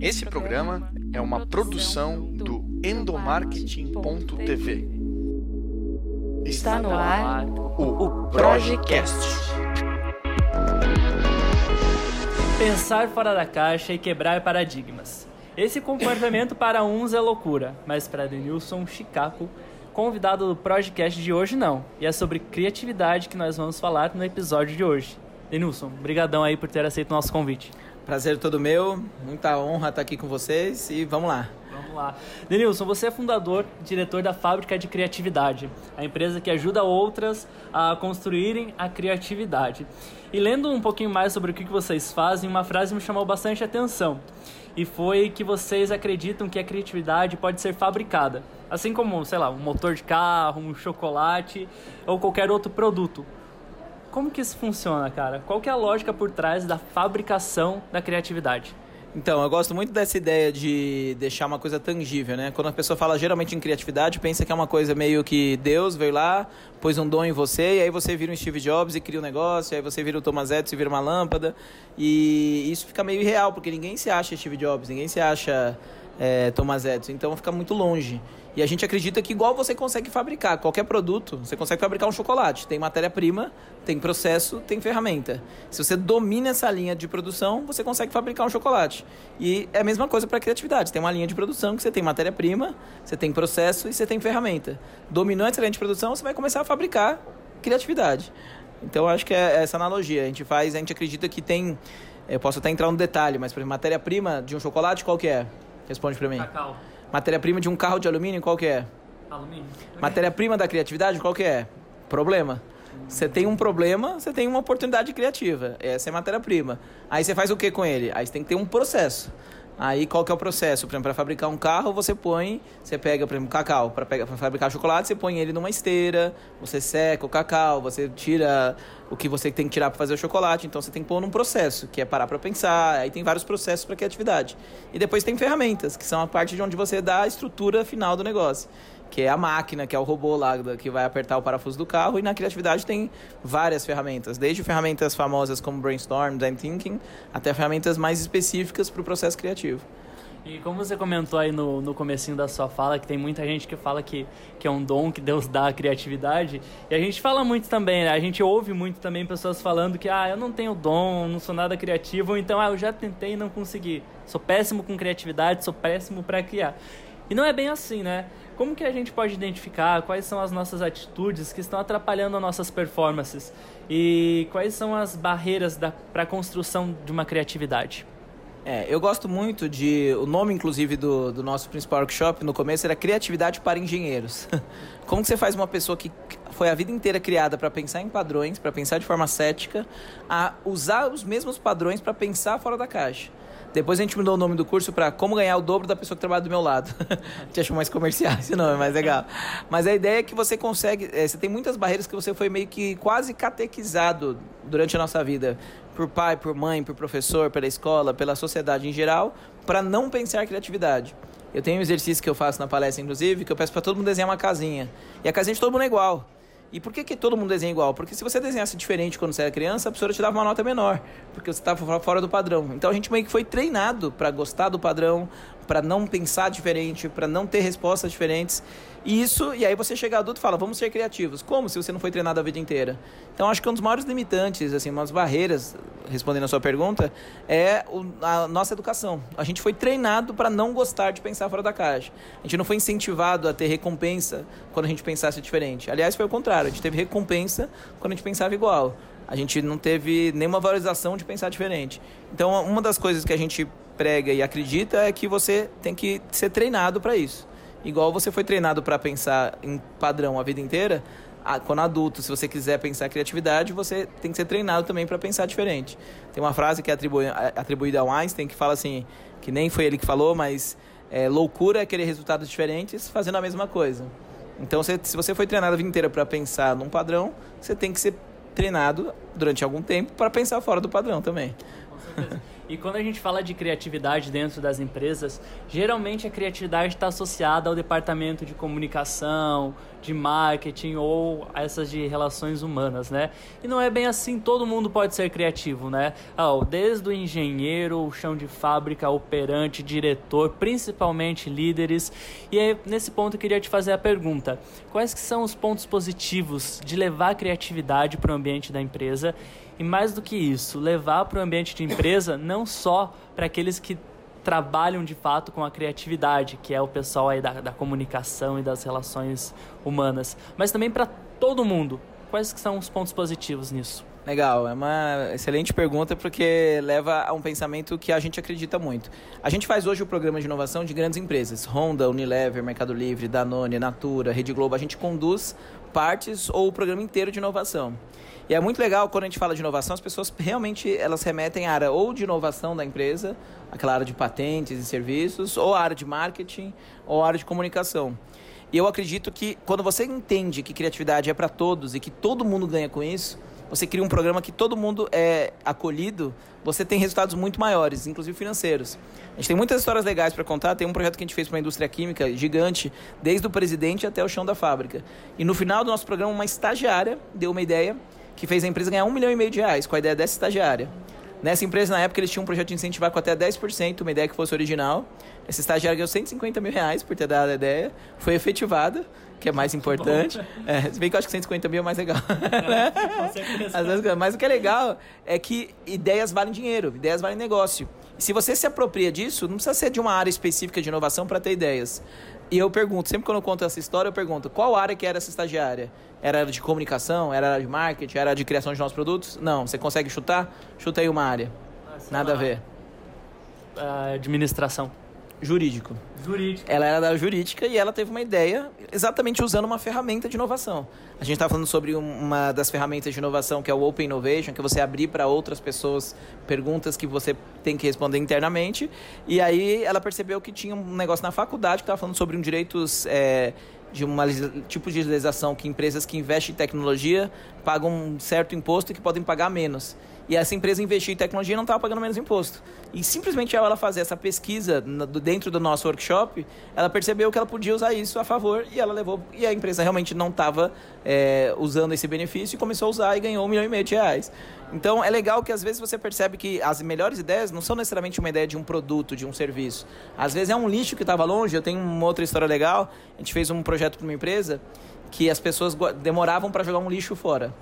Esse programa é uma produção do endomarketing.tv. Está no ar o Projecast. Pensar fora da caixa e quebrar paradigmas. Esse comportamento para uns é loucura, mas para Denilson Chicaco, convidado do Projecast de hoje não. E é sobre criatividade que nós vamos falar no episódio de hoje. Denilson, brigadão aí por ter aceito o nosso convite. Prazer todo meu, muita honra estar aqui com vocês e vamos lá. Vamos lá. Denilson, você é fundador e diretor da Fábrica de Criatividade, a empresa que ajuda outras a construírem a criatividade. E lendo um pouquinho mais sobre o que vocês fazem, uma frase me chamou bastante atenção. E foi que vocês acreditam que a criatividade pode ser fabricada. Assim como, sei lá, um motor de carro, um chocolate ou qualquer outro produto. Como que isso funciona, cara? Qual que é a lógica por trás da fabricação da criatividade? Então, eu gosto muito dessa ideia de deixar uma coisa tangível, né? Quando a pessoa fala geralmente em criatividade, pensa que é uma coisa meio que Deus veio lá, pôs um dom em você, e aí você vira um Steve Jobs e cria um negócio, aí você vira o Thomas Edison e vira uma lâmpada. E isso fica meio irreal, porque ninguém se acha Steve Jobs, ninguém se acha é, Thomas Edison, então fica muito longe. E a gente acredita que igual você consegue fabricar qualquer produto, você consegue fabricar um chocolate. Tem matéria-prima, tem processo, tem ferramenta. Se você domina essa linha de produção, você consegue fabricar um chocolate. E é a mesma coisa para criatividade. Tem uma linha de produção que você tem matéria-prima, você tem processo e você tem ferramenta. Dominou essa linha de produção, você vai começar a fabricar criatividade. Então acho que é essa analogia. A gente faz, a gente acredita que tem. Eu posso até entrar no detalhe, mas por matéria-prima de um chocolate, qual que é? Responde para mim. Cacau. Matéria-prima de um carro de alumínio, qual que é? Alumínio. Matéria-prima da criatividade, qual que é? Problema. Você tem um problema, você tem uma oportunidade criativa. Essa é matéria-prima. Aí você faz o que com ele? Aí você tem que ter um processo. Aí qual que é o processo? Por exemplo, para fabricar um carro, você põe, você pega, por exemplo, cacau. Para fabricar chocolate, você põe ele numa esteira, você seca o cacau, você tira o que você tem que tirar para fazer o chocolate. Então você tem que pôr num processo, que é parar para pensar. Aí tem vários processos para criatividade. E depois tem ferramentas, que são a parte de onde você dá a estrutura final do negócio que é a máquina, que é o robô lá que vai apertar o parafuso do carro. E na criatividade tem várias ferramentas, desde ferramentas famosas como Brainstorm, Design Thinking, até ferramentas mais específicas para o processo criativo. E como você comentou aí no, no comecinho da sua fala, que tem muita gente que fala que, que é um dom que Deus dá a criatividade, e a gente fala muito também, né? A gente ouve muito também pessoas falando que, ah, eu não tenho dom, não sou nada criativo, ou então, ah, eu já tentei e não consegui. Sou péssimo com criatividade, sou péssimo para criar. E não é bem assim, né? Como que a gente pode identificar quais são as nossas atitudes que estão atrapalhando as nossas performances? E quais são as barreiras para a construção de uma criatividade? É, eu gosto muito de. O nome, inclusive, do, do nosso principal workshop no começo era Criatividade para Engenheiros. Como você faz uma pessoa que foi a vida inteira criada para pensar em padrões, para pensar de forma cética, a usar os mesmos padrões para pensar fora da caixa? Depois a gente mudou o nome do curso para Como Ganhar o Dobro da Pessoa que Trabalha do Meu Lado. a gente achou mais comercial esse nome, mais legal. Mas a ideia é que você consegue. É, você tem muitas barreiras que você foi meio que quase catequizado durante a nossa vida. Por pai, por mãe, por professor, pela escola, pela sociedade em geral, para não pensar criatividade. Eu tenho um exercício que eu faço na palestra, inclusive, que eu peço para todo mundo desenhar uma casinha. E a casinha de todo mundo é igual. E por que, que todo mundo desenha igual? Porque se você desenhasse diferente quando você era criança, a professora te dava uma nota menor, porque você estava fora do padrão. Então a gente meio que foi treinado para gostar do padrão, para não pensar diferente, para não ter respostas diferentes. E isso, e aí você chega adulto e fala, vamos ser criativos. Como se você não foi treinado a vida inteira? Então acho que um dos maiores limitantes, assim, umas barreiras, respondendo a sua pergunta, é a nossa educação. A gente foi treinado para não gostar de pensar fora da caixa. A gente não foi incentivado a ter recompensa quando a gente pensasse diferente. Aliás, foi o contrário, a gente teve recompensa quando a gente pensava igual. A gente não teve nenhuma valorização de pensar diferente. Então, uma das coisas que a gente prega e acredita é que você tem que ser treinado para isso. Igual você foi treinado para pensar em padrão a vida inteira, quando adulto, se você quiser pensar criatividade, você tem que ser treinado também para pensar diferente. Tem uma frase que é atribuída ao Einstein que fala assim, que nem foi ele que falou, mas é, loucura é querer resultados diferentes fazendo a mesma coisa. Então, se, se você foi treinado a vida inteira para pensar num padrão, você tem que ser treinado durante algum tempo para pensar fora do padrão também. Com certeza. E quando a gente fala de criatividade dentro das empresas, geralmente a criatividade está associada ao departamento de comunicação, de marketing ou essas de relações humanas, né? E não é bem assim, todo mundo pode ser criativo, né? Oh, desde o engenheiro, o chão de fábrica, operante, diretor, principalmente líderes. E aí, nesse ponto eu queria te fazer a pergunta: quais que são os pontos positivos de levar a criatividade para o ambiente da empresa? E mais do que isso, levar para o ambiente de empresa não só para aqueles que trabalham de fato com a criatividade, que é o pessoal aí da, da comunicação e das relações humanas, mas também para todo mundo. Quais que são os pontos positivos nisso? Legal, é uma excelente pergunta porque leva a um pensamento que a gente acredita muito. A gente faz hoje o programa de inovação de grandes empresas, Honda, Unilever, Mercado Livre, Danone, Natura, Rede Globo. A gente conduz partes ou o programa inteiro de inovação. E é muito legal quando a gente fala de inovação, as pessoas realmente elas remetem à área ou de inovação da empresa, aquela área de patentes e serviços, ou a área de marketing, ou a área de comunicação. E eu acredito que quando você entende que criatividade é para todos e que todo mundo ganha com isso, você cria um programa que todo mundo é acolhido, você tem resultados muito maiores, inclusive financeiros. A gente tem muitas histórias legais para contar. Tem um projeto que a gente fez para uma indústria química gigante, desde o presidente até o chão da fábrica. E no final do nosso programa, uma estagiária deu uma ideia que fez a empresa ganhar um milhão e meio de reais com a ideia dessa estagiária. Nessa empresa, na época, eles tinham um projeto de incentivar com até 10%, uma ideia que fosse original. Essa estagiária ganhou 150 mil reais por ter dado a ideia. Foi efetivada, que é mais importante. É, se bem que eu acho que 150 mil é mais legal. né? Às vezes, mas o que é legal é que ideias valem dinheiro, ideias valem negócio. E se você se apropria disso, não precisa ser de uma área específica de inovação para ter ideias. E eu pergunto, sempre quando eu conto essa história, eu pergunto, qual área que era essa estagiária? Era de comunicação? Era de marketing? Era de criação de novos produtos? Não. Você consegue chutar? Chuta aí uma área. Ah, Nada a ver. Uh, administração. Jurídico. Jurídica. Ela era da jurídica e ela teve uma ideia exatamente usando uma ferramenta de inovação. A gente está falando sobre uma das ferramentas de inovação que é o Open Innovation, que você abrir para outras pessoas perguntas que você tem que responder internamente. E aí ela percebeu que tinha um negócio na faculdade que estava falando sobre um direitos é, de um tipo de legislação que empresas que investem em tecnologia pagam um certo imposto e que podem pagar menos. E essa empresa investiu em tecnologia não estava pagando menos imposto. E simplesmente ao ela fazer essa pesquisa dentro do nosso workshop, ela percebeu que ela podia usar isso a favor e ela levou. E a empresa realmente não estava é, usando esse benefício e começou a usar e ganhou um milhão e meio de reais. Então é legal que às vezes você percebe que as melhores ideias não são necessariamente uma ideia de um produto, de um serviço. Às vezes é um lixo que estava longe. Eu tenho uma outra história legal. A gente fez um projeto para uma empresa que as pessoas demoravam para jogar um lixo fora.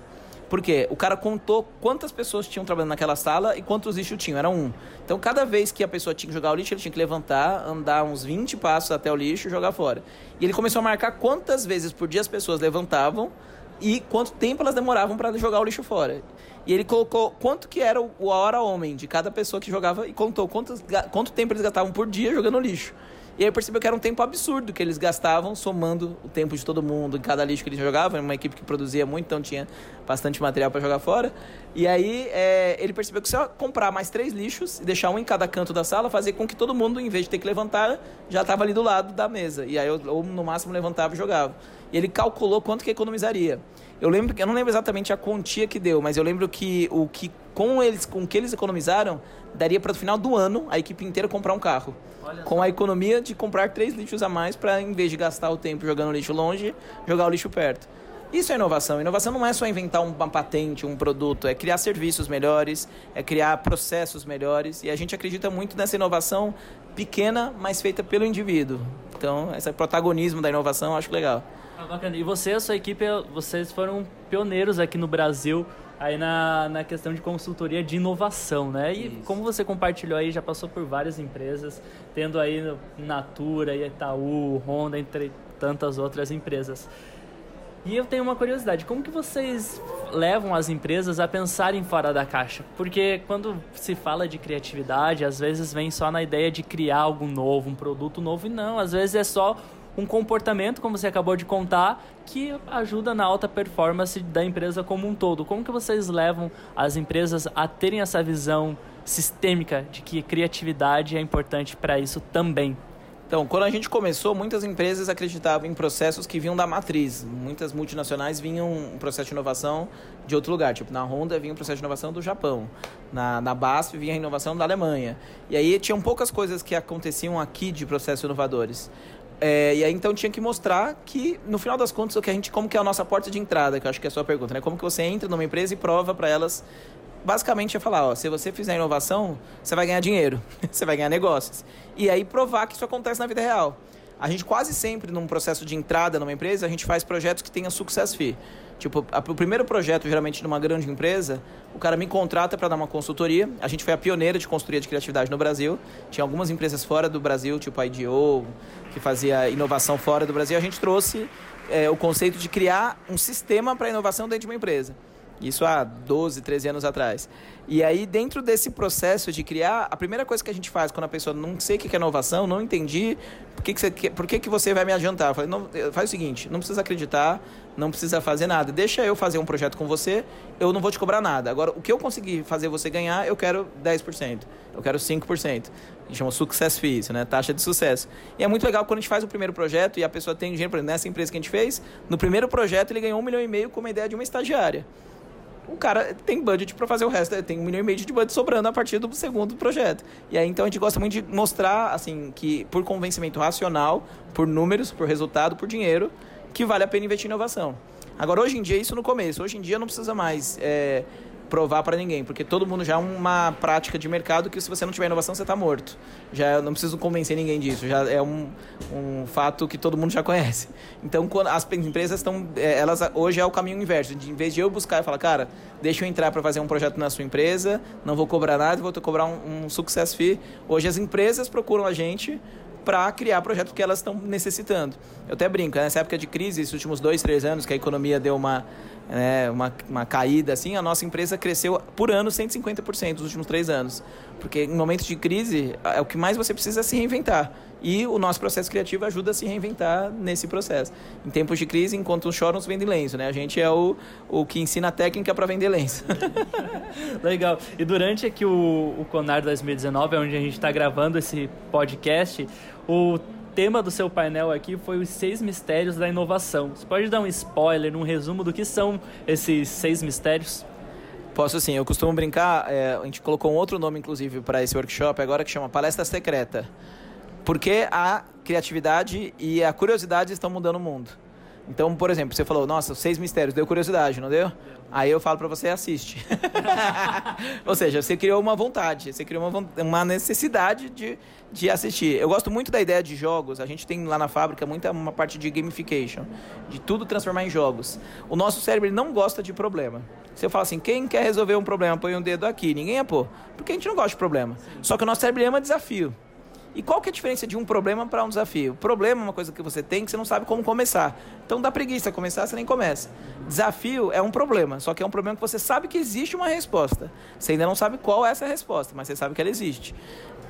Por quê? O cara contou quantas pessoas tinham trabalhando naquela sala e quantos lixos tinham. Era um. Então, cada vez que a pessoa tinha que jogar o lixo, ele tinha que levantar, andar uns 20 passos até o lixo e jogar fora. E ele começou a marcar quantas vezes por dia as pessoas levantavam e quanto tempo elas demoravam para jogar o lixo fora. E ele colocou quanto que era o hora homem de cada pessoa que jogava e contou quantos, quanto tempo eles gastavam por dia jogando lixo. E aí percebeu que era um tempo absurdo que eles gastavam somando o tempo de todo mundo em cada lixo que eles jogavam. Uma equipe que produzia muito, então tinha bastante material para jogar fora. E aí é, ele percebeu que se eu comprar mais três lixos e deixar um em cada canto da sala, fazia com que todo mundo, em vez de ter que levantar, já estava ali do lado da mesa. E aí eu, ou no máximo levantava e jogava. E ele calculou quanto que economizaria. Eu lembro, eu não lembro exatamente a quantia que deu, mas eu lembro que o que com eles, com o que eles economizaram, daria para o final do ano a equipe inteira comprar um carro. Olha com a economia de comprar três lixos a mais para, em vez de gastar o tempo jogando lixo longe, jogar o lixo perto. Isso é inovação. Inovação não é só inventar uma patente, um produto, é criar serviços melhores, é criar processos melhores. E a gente acredita muito nessa inovação pequena, mas feita pelo indivíduo. Então, esse protagonismo da inovação eu acho legal. Ah, bacana. E você, a sua equipe, vocês foram pioneiros aqui no Brasil aí na, na questão de consultoria de inovação, né? E Isso. como você compartilhou aí, já passou por várias empresas, tendo aí Natura, Itaú, Honda, entre tantas outras empresas. E eu tenho uma curiosidade, como que vocês levam as empresas a pensarem fora da caixa? Porque quando se fala de criatividade, às vezes vem só na ideia de criar algo novo, um produto novo, e não, às vezes é só um comportamento, como você acabou de contar, que ajuda na alta performance da empresa como um todo. Como que vocês levam as empresas a terem essa visão sistêmica de que criatividade é importante para isso também? Então, quando a gente começou, muitas empresas acreditavam em processos que vinham da matriz. Muitas multinacionais vinham um processo de inovação de outro lugar. Tipo, na Honda vinha um processo de inovação do Japão. Na, na BASF vinha a inovação da Alemanha. E aí tinham poucas coisas que aconteciam aqui de processos inovadores. É, e aí então tinha que mostrar que, no final das contas, o que a gente, como que é a nossa porta de entrada, que eu acho que é a sua pergunta, né? Como que você entra numa empresa e prova para elas basicamente é falar, ó, se você fizer inovação, você vai ganhar dinheiro, você vai ganhar negócios. E aí provar que isso acontece na vida real. A gente quase sempre, num processo de entrada numa empresa, a gente faz projetos que tenham success fee. Tipo, a, o primeiro projeto, geralmente, numa grande empresa, o cara me contrata para dar uma consultoria. A gente foi a pioneira de consultoria de criatividade no Brasil. Tinha algumas empresas fora do Brasil, tipo a IDEO, que fazia inovação fora do Brasil. A gente trouxe é, o conceito de criar um sistema para inovação dentro de uma empresa. Isso há 12, 13 anos atrás. E aí, dentro desse processo de criar, a primeira coisa que a gente faz quando a pessoa não sei o que é inovação, não entendi, por que, que, você, por que, que você vai me adiantar? Eu falei, não, faz o seguinte, não precisa acreditar, não precisa fazer nada. Deixa eu fazer um projeto com você, eu não vou te cobrar nada. Agora, o que eu conseguir fazer você ganhar, eu quero 10%, eu quero 5%. A gente chama success fees, né? Taxa de sucesso. E é muito legal quando a gente faz o primeiro projeto e a pessoa tem dinheiro, por exemplo, nessa empresa que a gente fez, no primeiro projeto ele ganhou um milhão e meio com uma ideia de uma estagiária o cara tem budget para fazer o resto, tem um milhão e meio de budget sobrando a partir do segundo projeto. E aí então a gente gosta muito de mostrar assim que por convencimento racional, por números, por resultado, por dinheiro, que vale a pena investir em inovação. Agora hoje em dia isso no começo, hoje em dia não precisa mais é, provar para ninguém, porque todo mundo já é uma prática de mercado que se você não tiver inovação você está morto. Já não preciso convencer ninguém disso, já é um, um fato que todo mundo já conhece. Então quando as empresas estão, é, elas hoje é o caminho inverso, de, em vez de eu buscar e falar, cara, deixa eu entrar para fazer um projeto na sua empresa, não vou cobrar nada, vou cobrar um, um success fee. Hoje as empresas procuram a gente para criar projetos que elas estão necessitando. Eu até brinco, né? nessa época de crise, esses últimos dois, três anos, que a economia deu uma, né, uma, uma caída assim, a nossa empresa cresceu por ano 150% nos últimos três anos. Porque em momentos de crise, é o que mais você precisa é se reinventar. E o nosso processo criativo ajuda a se reinventar nesse processo. Em tempos de crise, enquanto choram, se vendem lenço, né? A gente é o, o que ensina a técnica para vender lenço. Legal. E durante aqui o, o Conar 2019, onde a gente está gravando esse podcast, o tema do seu painel aqui foi os seis mistérios da inovação. Você pode dar um spoiler, um resumo do que são esses seis mistérios? Posso sim, eu costumo brincar, é, a gente colocou um outro nome inclusive para esse workshop agora que chama Palestra Secreta. Porque a criatividade e a curiosidade estão mudando o mundo. Então, por exemplo, você falou, nossa, seis mistérios, deu curiosidade, não deu? Aí eu falo para você, assiste. Ou seja, você criou uma vontade, você criou uma, uma necessidade de, de assistir. Eu gosto muito da ideia de jogos. A gente tem lá na fábrica muita uma parte de gamification, de tudo transformar em jogos. O nosso cérebro não gosta de problema. Se eu falo assim, quem quer resolver um problema, põe um dedo aqui. Ninguém é pôr. Porque a gente não gosta de problema. Só que o nosso cérebro ama desafio. E qual que é a diferença de um problema para um desafio? Problema é uma coisa que você tem que você não sabe como começar. Então dá preguiça começar, você nem começa. Desafio é um problema, só que é um problema que você sabe que existe uma resposta. Você ainda não sabe qual é essa resposta, mas você sabe que ela existe.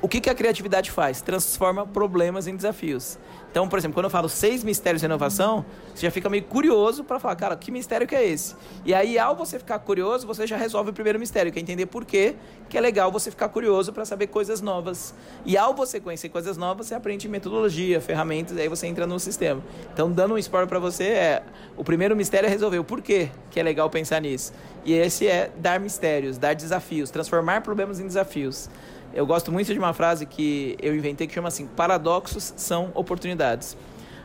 O que, que a criatividade faz? Transforma problemas em desafios. Então, por exemplo, quando eu falo seis mistérios de inovação, você já fica meio curioso para falar, cara, que mistério que é esse? E aí, ao você ficar curioso, você já resolve o primeiro mistério, que é entender por quê que é legal você ficar curioso para saber coisas novas. E ao você conhecer coisas novas, você aprende metodologia, ferramentas, aí você entra no sistema. Então, dando um spoiler para você, é o primeiro mistério é resolver o porquê que é legal pensar nisso. E esse é dar mistérios, dar desafios, transformar problemas em desafios. Eu gosto muito de uma frase que eu inventei que chama assim: paradoxos são oportunidades.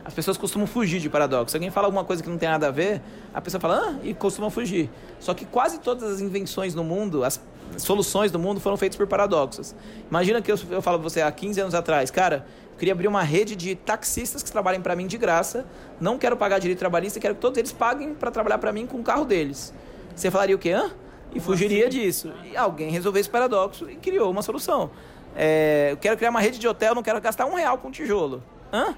As pessoas costumam fugir de paradoxos. Se alguém fala alguma coisa que não tem nada a ver, a pessoa fala, ah, e costuma fugir. Só que quase todas as invenções no mundo, as soluções do mundo foram feitas por paradoxos. Imagina que eu, eu falo pra você há 15 anos atrás, cara, eu queria abrir uma rede de taxistas que trabalhem para mim de graça, não quero pagar direito trabalhista, quero que todos eles paguem para trabalhar para mim com o carro deles. Você falaria o quê? Hã? E fugiria disso. E alguém resolveu esse paradoxo e criou uma solução. É, eu quero criar uma rede de hotel, não quero gastar um real com tijolo. Hã?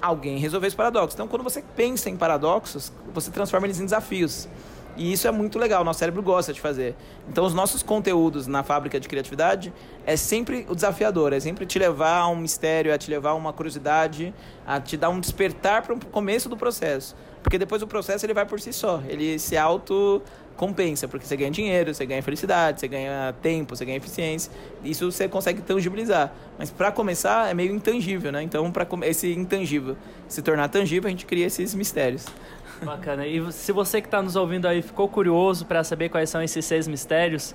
Alguém resolveu esse paradoxo. Então, quando você pensa em paradoxos, você transforma eles em desafios. E isso é muito legal, nosso cérebro gosta de fazer. Então, os nossos conteúdos na fábrica de criatividade é sempre o desafiador, é sempre te levar a um mistério, a te levar a uma curiosidade, a te dar um despertar para o começo do processo. Porque depois o processo ele vai por si só. Ele se auto compensa, porque você ganha dinheiro, você ganha felicidade, você ganha tempo, você ganha eficiência. Isso você consegue tangibilizar. Mas para começar é meio intangível, né? Então para esse intangível se tornar tangível, a gente cria esses mistérios. Bacana. E se você que está nos ouvindo aí ficou curioso para saber quais são esses seis mistérios,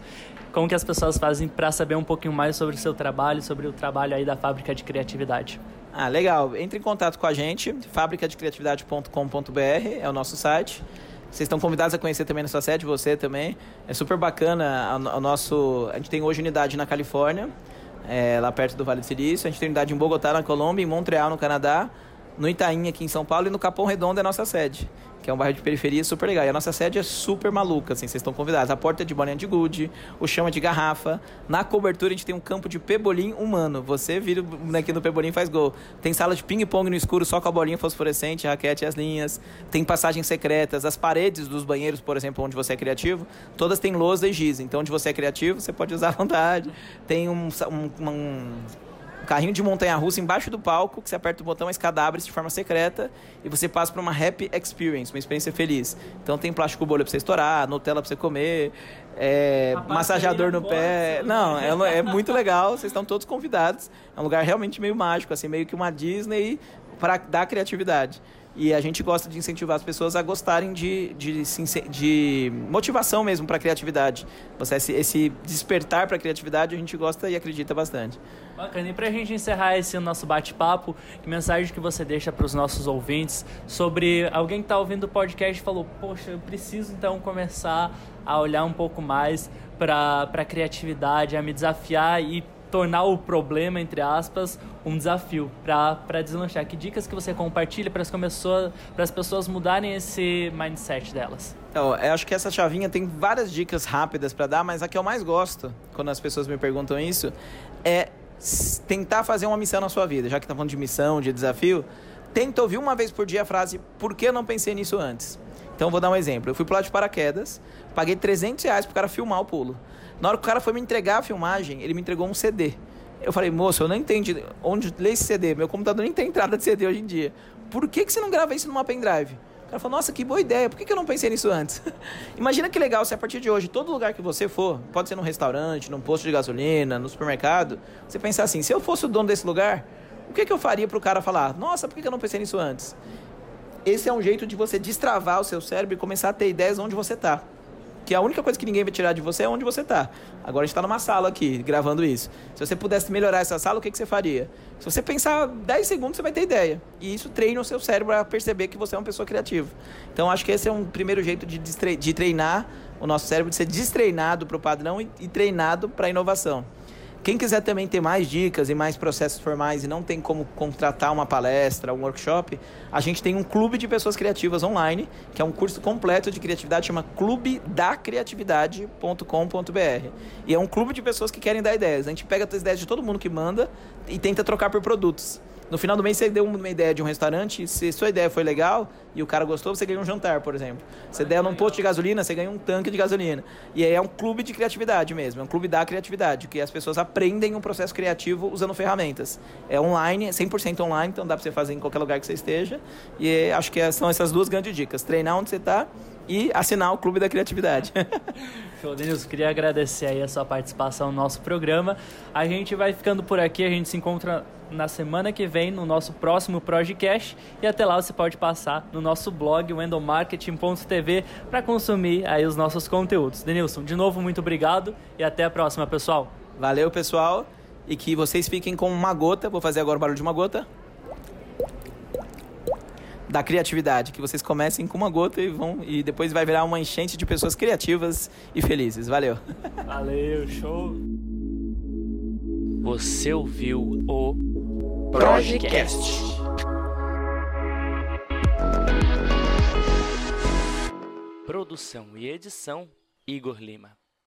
como que as pessoas fazem para saber um pouquinho mais sobre o seu trabalho, sobre o trabalho aí da Fábrica de Criatividade? Ah, legal. Entre em contato com a gente, fabricadecriatividade.com.br é o nosso site. Vocês estão convidados a conhecer também na sua sede, você também. É super bacana o nosso... A gente tem hoje unidade na Califórnia, é, lá perto do Vale do Silício. A gente tem unidade em Bogotá, na Colômbia, em Montreal, no Canadá, no Itaim, aqui em São Paulo, e no Capão Redondo é a nossa sede que é um bairro de periferia super legal. E a nossa sede é super maluca, assim, vocês estão convidados. A porta é de bolinha de gude, o chão é de garrafa. Na cobertura a gente tem um campo de pebolim humano. Você vira o bonequinho do pebolim e faz gol. Tem sala de ping-pong no escuro só com a bolinha fosforescente, raquete e as linhas. Tem passagens secretas. As paredes dos banheiros, por exemplo, onde você é criativo, todas têm lousa e giz. Então, onde você é criativo, você pode usar à vontade. Tem um, um, um carrinho de montanha-russa embaixo do palco, que você aperta o botão, a escada abre de forma secreta e você passa para uma happy experience, uma experiência feliz. Então tem plástico bolha para você estourar, Nutella para você comer, é, massageador no pé. Não, é, é muito legal, vocês estão todos convidados. É um lugar realmente meio mágico, assim, meio que uma Disney para dar criatividade. E a gente gosta de incentivar as pessoas a gostarem de, de, de motivação mesmo para a criatividade. Você, esse, esse despertar para a criatividade a gente gosta e acredita bastante. Bacana. E para a gente encerrar esse nosso bate-papo, que mensagem que você deixa para os nossos ouvintes sobre alguém que está ouvindo o podcast e falou: Poxa, eu preciso então começar a olhar um pouco mais para a criatividade, a me desafiar e tornar o problema, entre aspas, um desafio para deslanchar. Que dicas que você compartilha para as, pessoas, as pessoas mudarem esse mindset delas? Então, eu acho que essa chavinha tem várias dicas rápidas para dar, mas a que eu mais gosto, quando as pessoas me perguntam isso, é tentar fazer uma missão na sua vida. Já que está falando de missão, de desafio, tenta ouvir uma vez por dia a frase por que eu não pensei nisso antes? Então, vou dar um exemplo. Eu fui pular de paraquedas, paguei 300 reais pro cara filmar o pulo. Na hora que o cara foi me entregar a filmagem, ele me entregou um CD. Eu falei, moço, eu não entendi onde lê esse CD. Meu computador nem tem entrada de CD hoje em dia. Por que, que você não grava isso numa pendrive? O cara falou, nossa, que boa ideia, por que, que eu não pensei nisso antes? Imagina que legal se a partir de hoje, todo lugar que você for, pode ser num restaurante, num posto de gasolina, no supermercado, você pensar assim, se eu fosse o dono desse lugar, o que, que eu faria para o cara falar, nossa, por que, que eu não pensei nisso antes? Esse é um jeito de você destravar o seu cérebro e começar a ter ideias onde você está que a única coisa que ninguém vai tirar de você é onde você está. Agora a gente está numa sala aqui, gravando isso. Se você pudesse melhorar essa sala, o que, que você faria? Se você pensar 10 segundos, você vai ter ideia. E isso treina o seu cérebro a perceber que você é uma pessoa criativa. Então acho que esse é um primeiro jeito de, de treinar o nosso cérebro, de ser destreinado para o padrão e, e treinado para a inovação. Quem quiser também ter mais dicas e mais processos formais e não tem como contratar uma palestra, um workshop, a gente tem um clube de pessoas criativas online, que é um curso completo de criatividade, chama clubedacriatividade.com.br. E é um clube de pessoas que querem dar ideias. A gente pega as ideias de todo mundo que manda e tenta trocar por produtos. No final do mês você deu uma ideia de um restaurante, se sua ideia foi legal e o cara gostou, você ganha um jantar, por exemplo. Você der num posto de gasolina, você ganha um tanque de gasolina. E aí é um clube de criatividade mesmo, é um clube da criatividade, que as pessoas aprendem um processo criativo usando ferramentas. É online, é 100% online, então dá para você fazer em qualquer lugar que você esteja. E acho que são essas duas grandes dicas: treinar onde você está e assinar o Clube da Criatividade. Show, Denilson. Queria agradecer aí a sua participação no nosso programa. A gente vai ficando por aqui, a gente se encontra na semana que vem no nosso próximo Projecast e até lá você pode passar no nosso blog wendomarketing.tv para consumir aí os nossos conteúdos. Denilson, de novo muito obrigado e até a próxima, pessoal. Valeu, pessoal, e que vocês fiquem com uma gota. Vou fazer agora o barulho de uma gota da criatividade, que vocês comecem com uma gota e vão e depois vai virar uma enchente de pessoas criativas e felizes. Valeu. Valeu, show. Você ouviu o Projecast. Produção e edição Igor Lima.